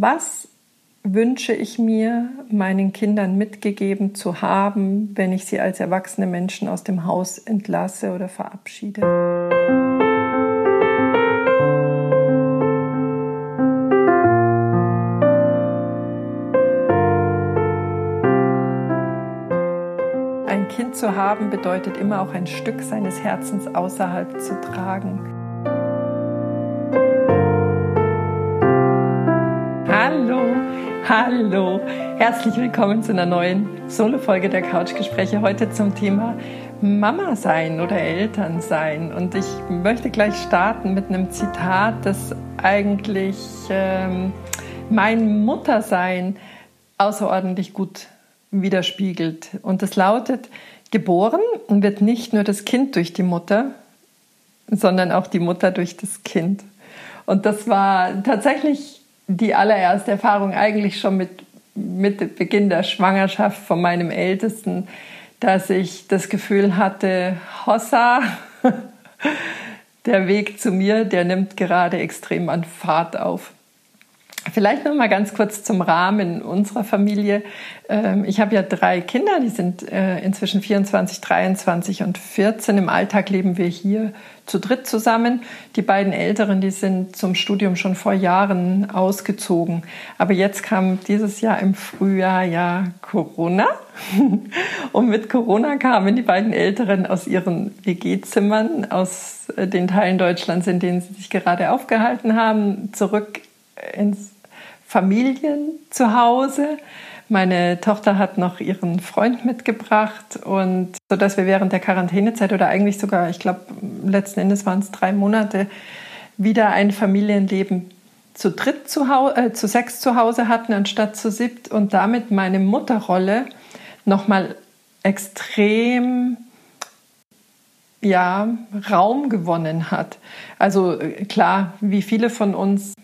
Was wünsche ich mir, meinen Kindern mitgegeben zu haben, wenn ich sie als erwachsene Menschen aus dem Haus entlasse oder verabschiede? Ein Kind zu haben bedeutet immer auch ein Stück seines Herzens außerhalb zu tragen. Hallo, herzlich willkommen zu einer neuen Solo-Folge der Couchgespräche. Heute zum Thema Mama sein oder Eltern sein. Und ich möchte gleich starten mit einem Zitat, das eigentlich ähm, mein Muttersein außerordentlich gut widerspiegelt. Und es lautet, geboren wird nicht nur das Kind durch die Mutter, sondern auch die Mutter durch das Kind. Und das war tatsächlich die allererste Erfahrung eigentlich schon mit, mit Beginn der Schwangerschaft von meinem Ältesten, dass ich das Gefühl hatte, Hossa, der Weg zu mir, der nimmt gerade extrem an Fahrt auf. Vielleicht noch mal ganz kurz zum Rahmen unserer Familie. Ähm, ich habe ja drei Kinder, die sind äh, inzwischen 24, 23 und 14. Im Alltag leben wir hier zu dritt zusammen. Die beiden Älteren, die sind zum Studium schon vor Jahren ausgezogen. Aber jetzt kam dieses Jahr im Frühjahr ja Corona. Und mit Corona kamen die beiden Älteren aus ihren WG-Zimmern, aus äh, den Teilen Deutschlands, in denen sie sich gerade aufgehalten haben, zurück ins Familienzuhause. Meine Tochter hat noch ihren Freund mitgebracht und so dass wir während der Quarantänezeit oder eigentlich sogar, ich glaube, letzten Endes waren es drei Monate, wieder ein Familienleben zu dritt zu, äh, zu sechs zu Hause hatten anstatt zu siebt und damit meine Mutterrolle nochmal extrem ja, Raum gewonnen hat. Also äh, klar, wie viele von uns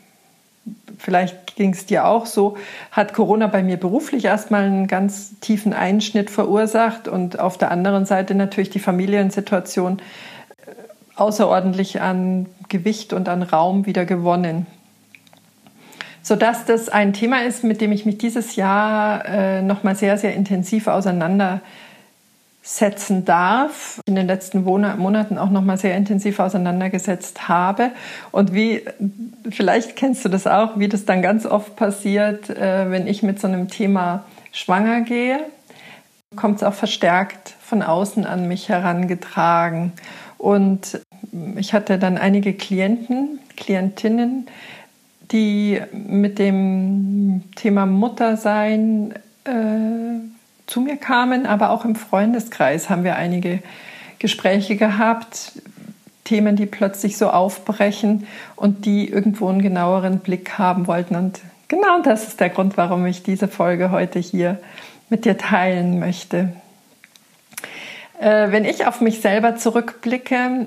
vielleicht ging es dir auch so, hat Corona bei mir beruflich erstmal einen ganz tiefen Einschnitt verursacht und auf der anderen Seite natürlich die Familiensituation äh, außerordentlich an Gewicht und an Raum wieder gewonnen. Sodass das ein Thema ist, mit dem ich mich dieses Jahr äh, nochmal sehr, sehr intensiv auseinandersetze setzen darf, in den letzten Monaten auch noch mal sehr intensiv auseinandergesetzt habe. Und wie vielleicht kennst du das auch, wie das dann ganz oft passiert, äh, wenn ich mit so einem Thema schwanger gehe, kommt es auch verstärkt von außen an mich herangetragen. Und ich hatte dann einige Klienten, Klientinnen, die mit dem Thema Muttersein äh, zu mir kamen, aber auch im Freundeskreis haben wir einige Gespräche gehabt, Themen, die plötzlich so aufbrechen und die irgendwo einen genaueren Blick haben wollten. Und genau das ist der Grund, warum ich diese Folge heute hier mit dir teilen möchte. Äh, wenn ich auf mich selber zurückblicke,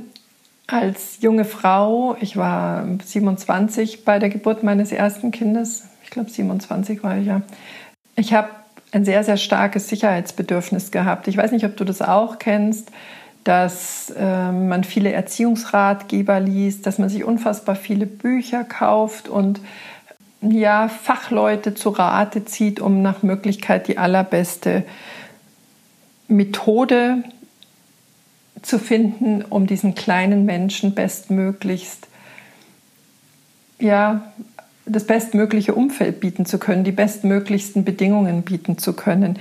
als junge Frau, ich war 27 bei der Geburt meines ersten Kindes, ich glaube 27 war ich ja. Ich habe ein sehr, sehr starkes Sicherheitsbedürfnis gehabt. Ich weiß nicht, ob du das auch kennst, dass äh, man viele Erziehungsratgeber liest, dass man sich unfassbar viele Bücher kauft und ja, Fachleute zu Rate zieht, um nach Möglichkeit die allerbeste Methode zu finden, um diesen kleinen Menschen bestmöglichst ja, das bestmögliche Umfeld bieten zu können, die bestmöglichsten Bedingungen bieten zu können.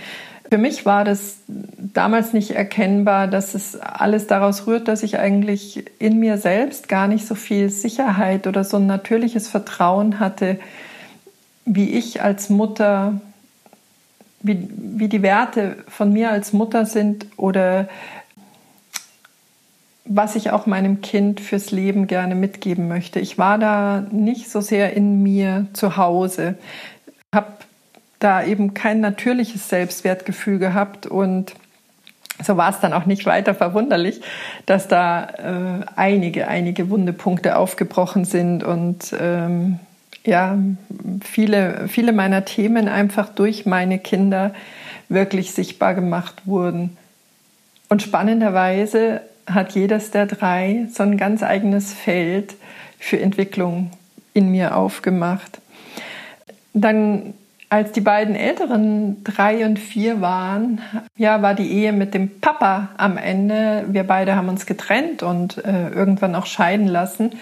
Für mich war das damals nicht erkennbar, dass es alles daraus rührt, dass ich eigentlich in mir selbst gar nicht so viel Sicherheit oder so ein natürliches Vertrauen hatte, wie ich als Mutter, wie, wie die Werte von mir als Mutter sind oder was ich auch meinem Kind fürs Leben gerne mitgeben möchte. Ich war da nicht so sehr in mir zu Hause, habe da eben kein natürliches Selbstwertgefühl gehabt und so war es dann auch nicht weiter verwunderlich, dass da äh, einige, einige Wundepunkte aufgebrochen sind und ähm, ja, viele, viele meiner Themen einfach durch meine Kinder wirklich sichtbar gemacht wurden. Und spannenderweise hat jedes der drei so ein ganz eigenes Feld für Entwicklung in mir aufgemacht. dann als die beiden Älteren drei und vier waren, ja, war die Ehe mit dem Papa am Ende. Wir beide haben uns getrennt und äh, irgendwann auch scheiden lassen.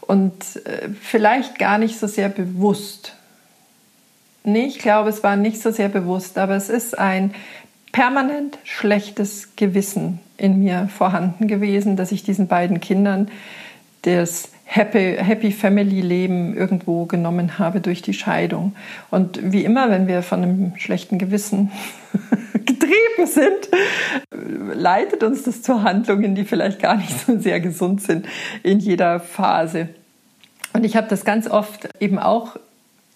Und äh, vielleicht gar nicht so sehr bewusst. Nee, ich glaube, es war nicht so sehr bewusst, aber es ist ein permanent schlechtes Gewissen in mir vorhanden gewesen, dass ich diesen beiden Kindern das Happy, Happy Family Leben irgendwo genommen habe durch die Scheidung. Und wie immer, wenn wir von einem schlechten Gewissen getrieben sind, leitet uns das zu Handlungen, die vielleicht gar nicht so sehr gesund sind in jeder Phase. Und ich habe das ganz oft eben auch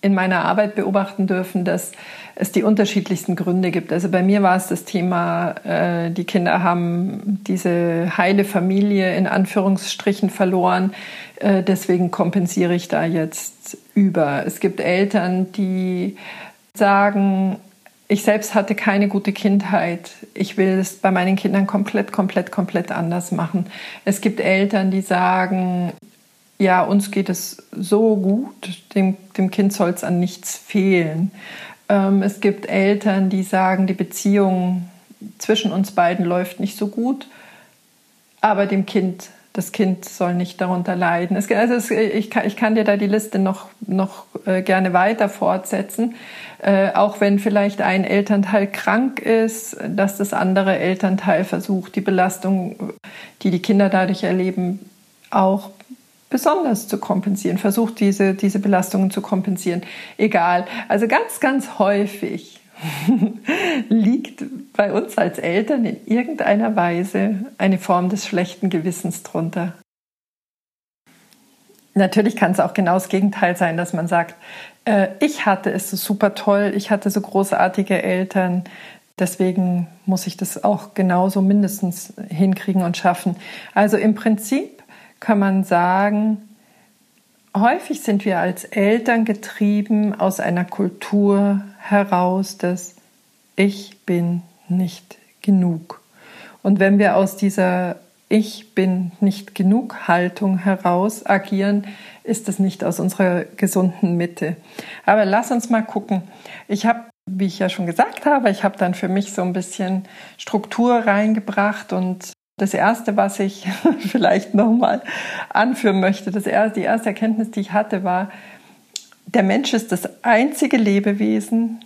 in meiner Arbeit beobachten dürfen, dass es die unterschiedlichsten Gründe gibt. Also bei mir war es das Thema, äh, die Kinder haben diese heile Familie in Anführungsstrichen verloren. Äh, deswegen kompensiere ich da jetzt über. Es gibt Eltern, die sagen, ich selbst hatte keine gute Kindheit. Ich will es bei meinen Kindern komplett, komplett, komplett anders machen. Es gibt Eltern, die sagen, ja, uns geht es so gut, dem, dem Kind soll es an nichts fehlen. Ähm, es gibt Eltern, die sagen, die Beziehung zwischen uns beiden läuft nicht so gut, aber dem Kind, das Kind soll nicht darunter leiden. Es, also es, ich, kann, ich, kann, dir da die Liste noch, noch äh, gerne weiter fortsetzen, äh, auch wenn vielleicht ein Elternteil krank ist, dass das andere Elternteil versucht, die Belastung, die die Kinder dadurch erleben, auch besonders zu kompensieren, versucht diese, diese Belastungen zu kompensieren. Egal. Also ganz, ganz häufig liegt bei uns als Eltern in irgendeiner Weise eine Form des schlechten Gewissens drunter. Natürlich kann es auch genau das Gegenteil sein, dass man sagt, äh, ich hatte es so super toll, ich hatte so großartige Eltern, deswegen muss ich das auch genauso mindestens hinkriegen und schaffen. Also im Prinzip kann man sagen, häufig sind wir als Eltern getrieben aus einer Kultur heraus, dass ich bin nicht genug. Und wenn wir aus dieser ich bin nicht genug Haltung heraus agieren, ist das nicht aus unserer gesunden Mitte. Aber lass uns mal gucken. Ich habe, wie ich ja schon gesagt habe, ich habe dann für mich so ein bisschen Struktur reingebracht und das erste, was ich vielleicht nochmal anführen möchte, das erste, die erste Erkenntnis, die ich hatte, war, der Mensch ist das einzige Lebewesen,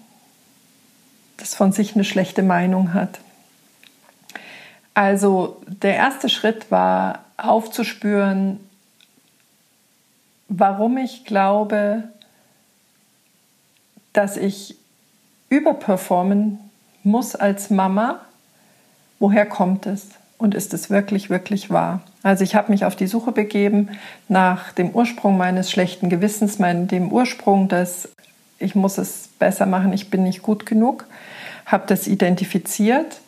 das von sich eine schlechte Meinung hat. Also der erste Schritt war aufzuspüren, warum ich glaube, dass ich überperformen muss als Mama. Woher kommt es? Und ist es wirklich, wirklich wahr? Also ich habe mich auf die Suche begeben nach dem Ursprung meines schlechten Gewissens, mein, dem Ursprung dass ich muss es besser machen, ich bin nicht gut genug, habe das identifiziert,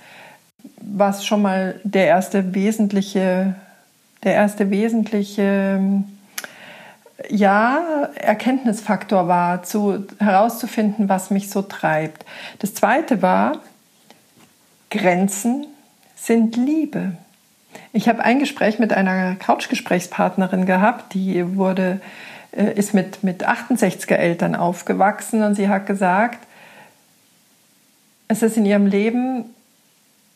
was schon mal der erste wesentliche, der erste wesentliche ja, Erkenntnisfaktor war, zu, herauszufinden, was mich so treibt. Das zweite war, Grenzen sind Liebe. Ich habe ein Gespräch mit einer Couchgesprächspartnerin gehabt, die wurde, äh, ist mit, mit 68er Eltern aufgewachsen und sie hat gesagt, es ist in ihrem Leben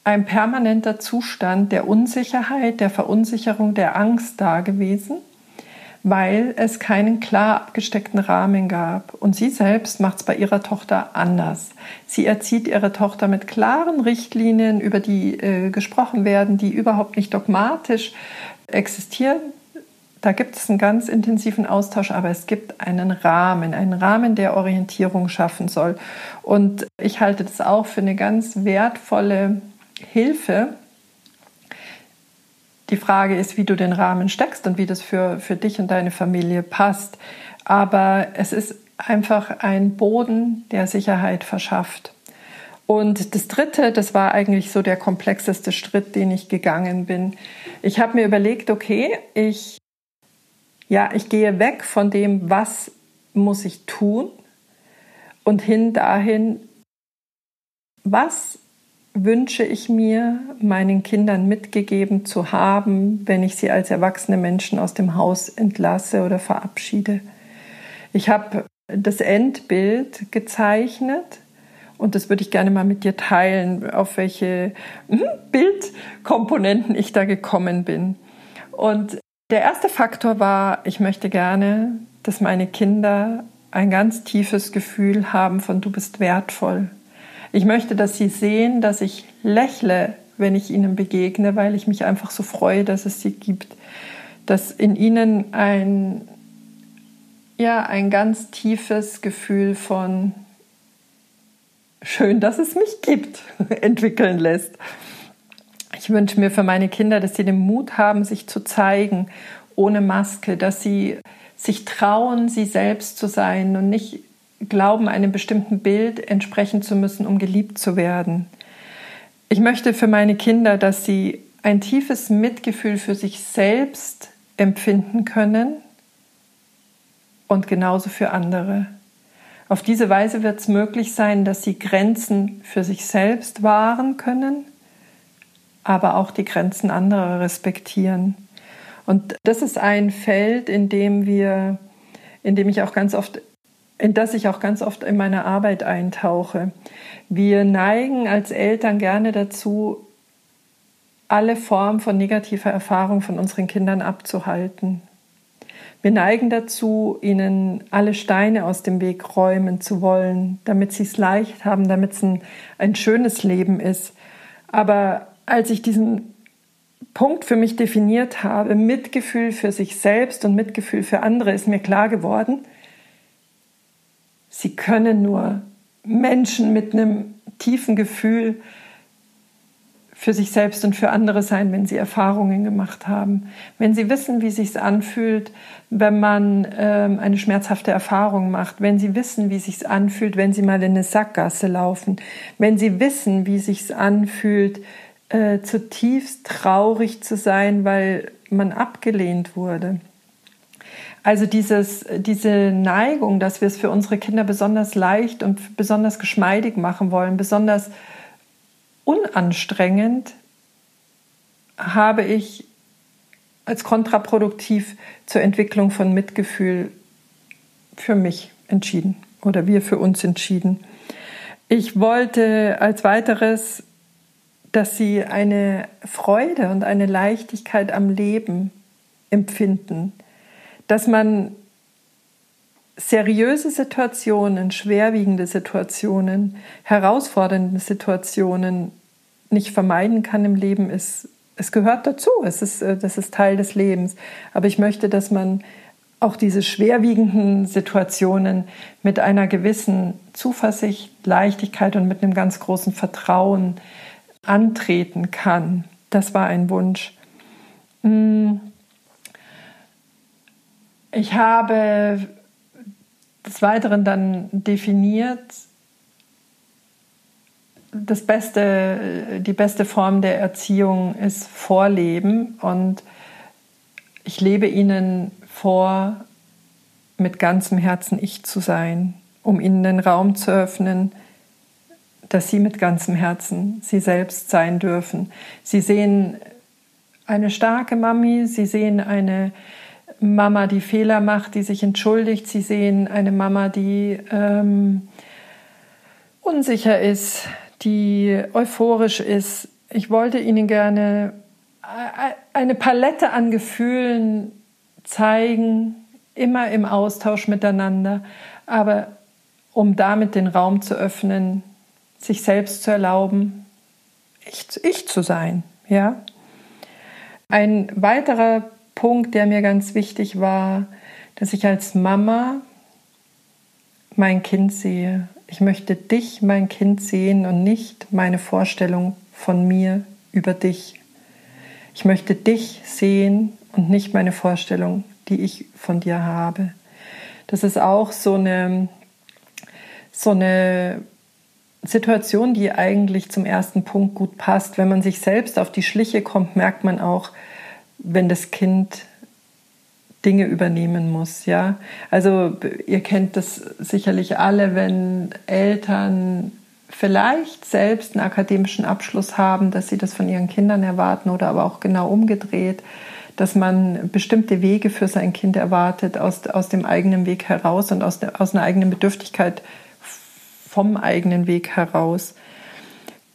ein permanenter Zustand der Unsicherheit, der Verunsicherung, der Angst da gewesen weil es keinen klar abgesteckten Rahmen gab. Und sie selbst macht es bei ihrer Tochter anders. Sie erzieht ihre Tochter mit klaren Richtlinien, über die äh, gesprochen werden, die überhaupt nicht dogmatisch existieren. Da gibt es einen ganz intensiven Austausch, aber es gibt einen Rahmen, einen Rahmen, der Orientierung schaffen soll. Und ich halte das auch für eine ganz wertvolle Hilfe, die Frage ist, wie du den Rahmen steckst und wie das für, für dich und deine Familie passt. Aber es ist einfach ein Boden, der Sicherheit verschafft. Und das Dritte, das war eigentlich so der komplexeste Schritt, den ich gegangen bin. Ich habe mir überlegt, okay, ich, ja, ich gehe weg von dem, was muss ich tun und hin dahin, was wünsche ich mir, meinen Kindern mitgegeben zu haben, wenn ich sie als erwachsene Menschen aus dem Haus entlasse oder verabschiede. Ich habe das Endbild gezeichnet. Und das würde ich gerne mal mit dir teilen, auf welche hm, Bildkomponenten ich da gekommen bin. Und der erste Faktor war, ich möchte gerne, dass meine Kinder ein ganz tiefes Gefühl haben von du bist wertvoll. Ich möchte, dass sie sehen, dass ich lächle, wenn ich ihnen begegne, weil ich mich einfach so freue, dass es sie gibt. Dass in ihnen ein, ja, ein ganz tiefes Gefühl von schön, dass es mich gibt, entwickeln lässt. Ich wünsche mir für meine Kinder, dass sie den Mut haben, sich zu zeigen ohne Maske, dass sie sich trauen, sie selbst zu sein und nicht glauben, einem bestimmten Bild entsprechen zu müssen, um geliebt zu werden. Ich möchte für meine Kinder, dass sie ein tiefes Mitgefühl für sich selbst empfinden können und genauso für andere. Auf diese Weise wird es möglich sein, dass sie Grenzen für sich selbst wahren können, aber auch die Grenzen anderer respektieren. Und das ist ein Feld, in dem wir, in dem ich auch ganz oft, in das ich auch ganz oft in meiner Arbeit eintauche. Wir neigen als Eltern gerne dazu, alle Formen von negativer Erfahrung von unseren Kindern abzuhalten. Wir neigen dazu, ihnen alle Steine aus dem Weg räumen zu wollen, damit sie es leicht haben, damit es ein, ein schönes Leben ist. Aber als ich diesen Punkt für mich definiert habe, Mitgefühl für sich selbst und Mitgefühl für andere, ist mir klar geworden, sie können nur Menschen mit einem tiefen Gefühl für sich selbst und für andere sein, wenn sie Erfahrungen gemacht haben, wenn sie wissen, wie sich anfühlt, wenn man ähm, eine schmerzhafte Erfahrung macht, wenn sie wissen, wie sich anfühlt, wenn sie mal in eine Sackgasse laufen, wenn sie wissen, wie sich anfühlt, äh, zutiefst traurig zu sein, weil man abgelehnt wurde. Also dieses, diese Neigung, dass wir es für unsere Kinder besonders leicht und besonders geschmeidig machen wollen, besonders unanstrengend, habe ich als kontraproduktiv zur Entwicklung von Mitgefühl für mich entschieden oder wir für uns entschieden. Ich wollte als weiteres dass sie eine Freude und eine Leichtigkeit am Leben empfinden, dass man seriöse Situationen, schwerwiegende Situationen, herausfordernde Situationen nicht vermeiden kann im Leben, ist, es gehört dazu, es ist, äh, das ist Teil des Lebens. Aber ich möchte, dass man auch diese schwerwiegenden Situationen mit einer gewissen Zuversicht, Leichtigkeit und mit einem ganz großen Vertrauen antreten kann. Das war ein Wunsch. Hm. Ich habe des Weiteren dann definiert, das beste, die beste Form der Erziehung ist Vorleben und ich lebe ihnen vor, mit ganzem Herzen ich zu sein, um ihnen den Raum zu öffnen, dass sie mit ganzem Herzen sie selbst sein dürfen. Sie sehen eine starke Mami, sie sehen eine Mama, die Fehler macht, die sich entschuldigt, sie sehen eine Mama, die ähm, unsicher ist, die euphorisch ist. Ich wollte ihnen gerne eine Palette an Gefühlen zeigen, immer im Austausch miteinander, aber um damit den Raum zu öffnen, sich selbst zu erlauben, ich, ich zu sein. Ja? Ein weiterer Punkt, der mir ganz wichtig war, dass ich als Mama mein Kind sehe. Ich möchte dich, mein Kind, sehen und nicht meine Vorstellung von mir über dich. Ich möchte dich sehen und nicht meine Vorstellung, die ich von dir habe. Das ist auch so eine, so eine Situation, die eigentlich zum ersten Punkt gut passt. Wenn man sich selbst auf die Schliche kommt, merkt man auch, wenn das Kind Dinge übernehmen muss, ja. Also ihr kennt das sicherlich alle, wenn Eltern vielleicht selbst einen akademischen Abschluss haben, dass sie das von ihren Kindern erwarten oder aber auch genau umgedreht, dass man bestimmte Wege für sein Kind erwartet, aus, aus dem eigenen Weg heraus und aus, aus einer eigenen Bedürftigkeit vom eigenen Weg heraus.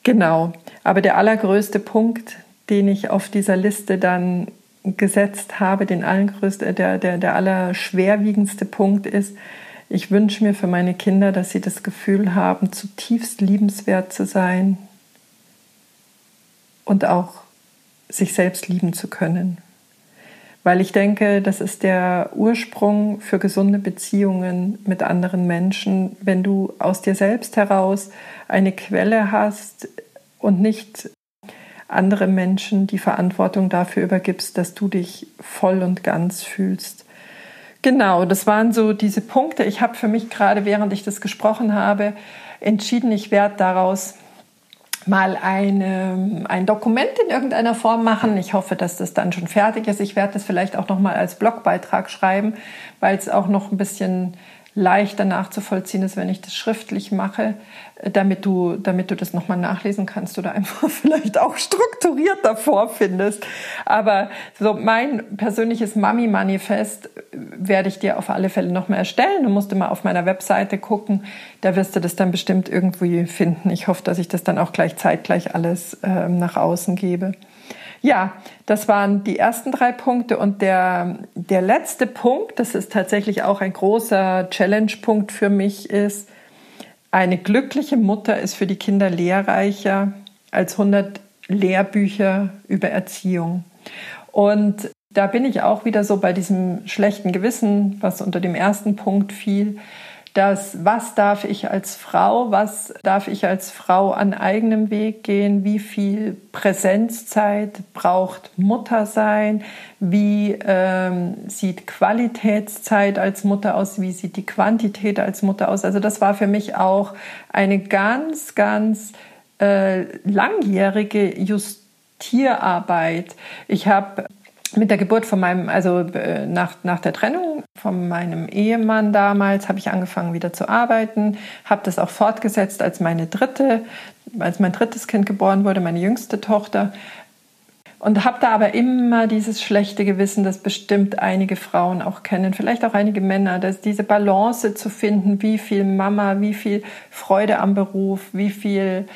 Genau. Aber der allergrößte Punkt, den ich auf dieser Liste dann gesetzt habe, den allergrößte, der, der, der allerschwerwiegendste Punkt ist, ich wünsche mir für meine Kinder, dass sie das Gefühl haben, zutiefst liebenswert zu sein und auch sich selbst lieben zu können. Weil ich denke, das ist der Ursprung für gesunde Beziehungen mit anderen Menschen, wenn du aus dir selbst heraus eine Quelle hast und nicht andere Menschen die Verantwortung dafür übergibst, dass du dich voll und ganz fühlst. Genau, das waren so diese Punkte. Ich habe für mich gerade, während ich das gesprochen habe, entschieden, ich werde daraus mal eine, ein Dokument in irgendeiner Form machen. Ich hoffe, dass das dann schon fertig ist. Ich werde das vielleicht auch noch mal als Blogbeitrag schreiben, weil es auch noch ein bisschen leichter nachzuvollziehen ist, wenn ich das schriftlich mache, damit du, damit du das nochmal nachlesen kannst oder einfach vielleicht auch strukturiert davor findest. Aber so mein persönliches Mami-Manifest werde ich dir auf alle Fälle nochmal erstellen. Du musst immer auf meiner Webseite gucken. Da wirst du das dann bestimmt irgendwie finden. Ich hoffe, dass ich das dann auch gleich zeitgleich alles äh, nach außen gebe. Ja, das waren die ersten drei Punkte. Und der, der letzte Punkt, das ist tatsächlich auch ein großer Challenge-Punkt für mich, ist, eine glückliche Mutter ist für die Kinder lehrreicher als 100 Lehrbücher über Erziehung. Und da bin ich auch wieder so bei diesem schlechten Gewissen, was unter dem ersten Punkt fiel dass was darf ich als Frau, was darf ich als Frau an eigenem Weg gehen, wie viel Präsenzzeit braucht Mutter sein, wie ähm, sieht Qualitätszeit als Mutter aus, wie sieht die Quantität als Mutter aus. Also das war für mich auch eine ganz, ganz äh, langjährige Justierarbeit. Ich habe mit der Geburt von meinem, also äh, nach, nach der Trennung von meinem Ehemann damals, habe ich angefangen wieder zu arbeiten, habe das auch fortgesetzt, als meine dritte, als mein drittes Kind geboren wurde, meine jüngste Tochter. Und habe da aber immer dieses schlechte Gewissen, das bestimmt einige Frauen auch kennen, vielleicht auch einige Männer, dass diese Balance zu finden, wie viel Mama, wie viel Freude am Beruf, wie viel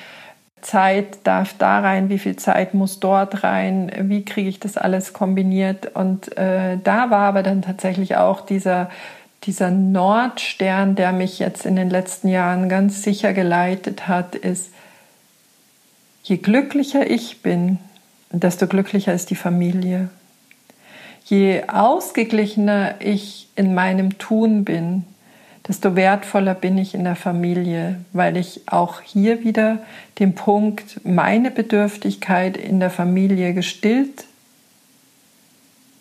Zeit darf da rein, wie viel Zeit muss dort rein, wie kriege ich das alles kombiniert. Und äh, da war aber dann tatsächlich auch dieser, dieser Nordstern, der mich jetzt in den letzten Jahren ganz sicher geleitet hat, ist, je glücklicher ich bin, desto glücklicher ist die Familie. Je ausgeglichener ich in meinem Tun bin, desto wertvoller bin ich in der Familie, weil ich auch hier wieder den Punkt, meine Bedürftigkeit in der Familie gestillt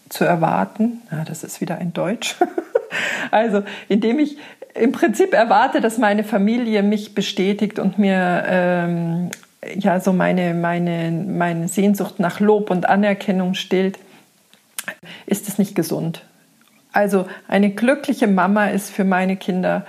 zu erwarten, ja, das ist wieder ein Deutsch, also indem ich im Prinzip erwarte, dass meine Familie mich bestätigt und mir ähm, ja so meine, meine, meine Sehnsucht nach Lob und Anerkennung stillt, ist es nicht gesund. Also eine glückliche Mama ist für meine Kinder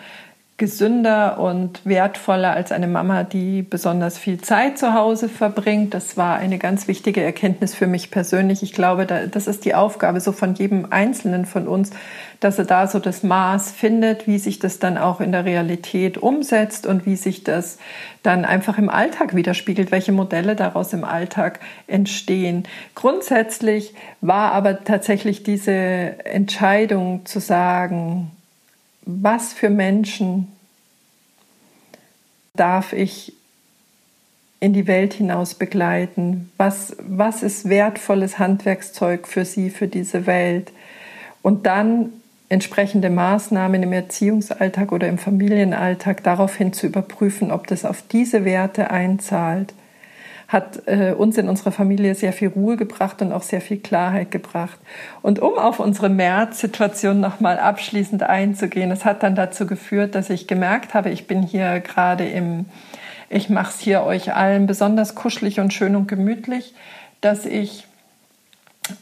gesünder und wertvoller als eine Mama, die besonders viel Zeit zu Hause verbringt. Das war eine ganz wichtige Erkenntnis für mich persönlich. Ich glaube, das ist die Aufgabe so von jedem Einzelnen von uns, dass er da so das Maß findet, wie sich das dann auch in der Realität umsetzt und wie sich das dann einfach im Alltag widerspiegelt, welche Modelle daraus im Alltag entstehen. Grundsätzlich war aber tatsächlich diese Entscheidung zu sagen, was für Menschen darf ich in die Welt hinaus begleiten? Was, was ist wertvolles Handwerkszeug für sie, für diese Welt? Und dann entsprechende Maßnahmen im Erziehungsalltag oder im Familienalltag daraufhin zu überprüfen, ob das auf diese Werte einzahlt hat äh, uns in unserer Familie sehr viel Ruhe gebracht und auch sehr viel Klarheit gebracht. Und um auf unsere März-Situation nochmal abschließend einzugehen, es hat dann dazu geführt, dass ich gemerkt habe, ich bin hier gerade im, ich mache es hier euch allen besonders kuschelig und schön und gemütlich, dass ich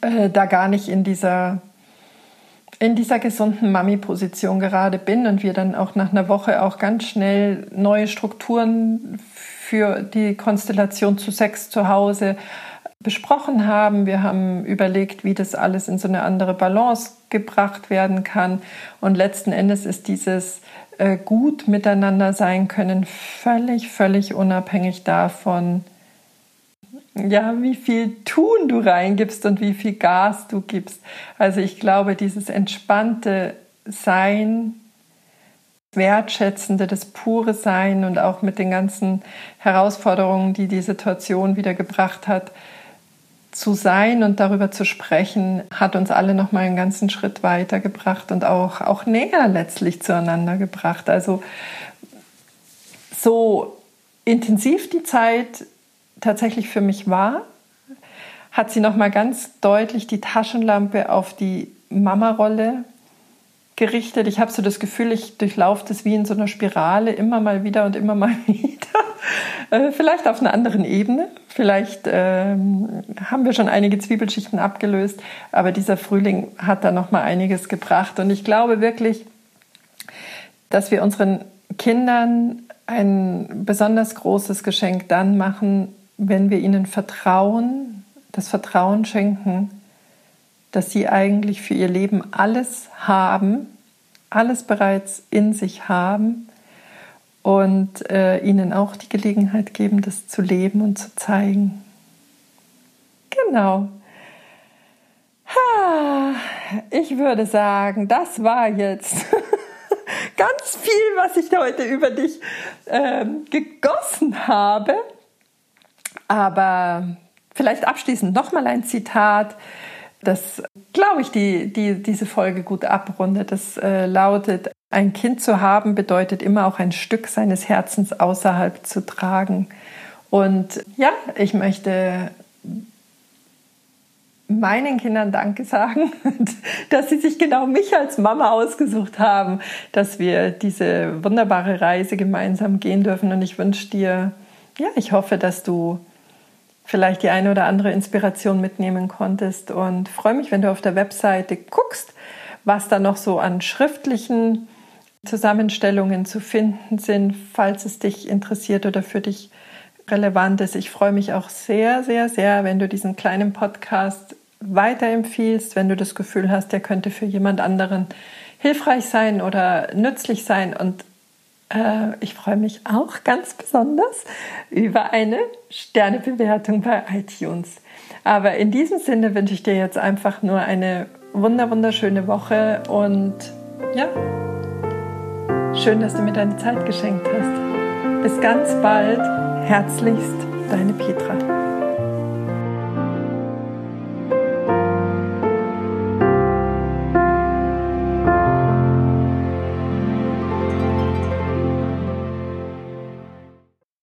äh, da gar nicht in dieser in dieser gesunden Mami-Position gerade bin und wir dann auch nach einer Woche auch ganz schnell neue Strukturen für die Konstellation zu Sex zu Hause besprochen haben. Wir haben überlegt, wie das alles in so eine andere Balance gebracht werden kann. Und letzten Endes ist dieses äh, gut miteinander sein können völlig, völlig unabhängig davon, ja, wie viel Tun du reingibst und wie viel Gas du gibst. Also ich glaube, dieses entspannte Sein, wertschätzende, das pure Sein und auch mit den ganzen Herausforderungen, die die Situation wieder gebracht hat, zu sein und darüber zu sprechen, hat uns alle noch mal einen ganzen Schritt weiter gebracht und auch, auch näher letztlich zueinander gebracht. Also so intensiv die Zeit tatsächlich für mich war, hat sie noch mal ganz deutlich die Taschenlampe auf die Mama-Rolle gerichtet. Ich habe so das Gefühl, ich durchlaufe das wie in so einer Spirale immer mal wieder und immer mal wieder. Äh, vielleicht auf einer anderen Ebene. Vielleicht ähm, haben wir schon einige Zwiebelschichten abgelöst, aber dieser Frühling hat da noch mal einiges gebracht. Und ich glaube wirklich, dass wir unseren Kindern ein besonders großes Geschenk dann machen, wenn wir ihnen Vertrauen, das Vertrauen schenken, dass sie eigentlich für ihr Leben alles haben, alles bereits in sich haben und äh, ihnen auch die Gelegenheit geben, das zu leben und zu zeigen. Genau. Ha, ich würde sagen, das war jetzt ganz viel, was ich heute über dich äh, gegossen habe. Aber vielleicht abschließend nochmal ein Zitat das, glaube ich, die, die diese Folge gut abrundet. Das äh, lautet, ein Kind zu haben bedeutet immer auch ein Stück seines Herzens außerhalb zu tragen. Und ja, ich möchte meinen Kindern Danke sagen, dass sie sich genau mich als Mama ausgesucht haben, dass wir diese wunderbare Reise gemeinsam gehen dürfen. Und ich wünsche dir, ja, ich hoffe, dass du vielleicht die eine oder andere Inspiration mitnehmen konntest und freue mich, wenn du auf der Webseite guckst, was da noch so an schriftlichen Zusammenstellungen zu finden sind, falls es dich interessiert oder für dich relevant ist. Ich freue mich auch sehr, sehr, sehr, wenn du diesen kleinen Podcast weiterempfiehlst, wenn du das Gefühl hast, der könnte für jemand anderen hilfreich sein oder nützlich sein und ich freue mich auch ganz besonders über eine Sternebewertung bei iTunes. Aber in diesem Sinne wünsche ich dir jetzt einfach nur eine wunder wunderschöne Woche und ja, schön, dass du mir deine Zeit geschenkt hast. Bis ganz bald. Herzlichst, deine Petra.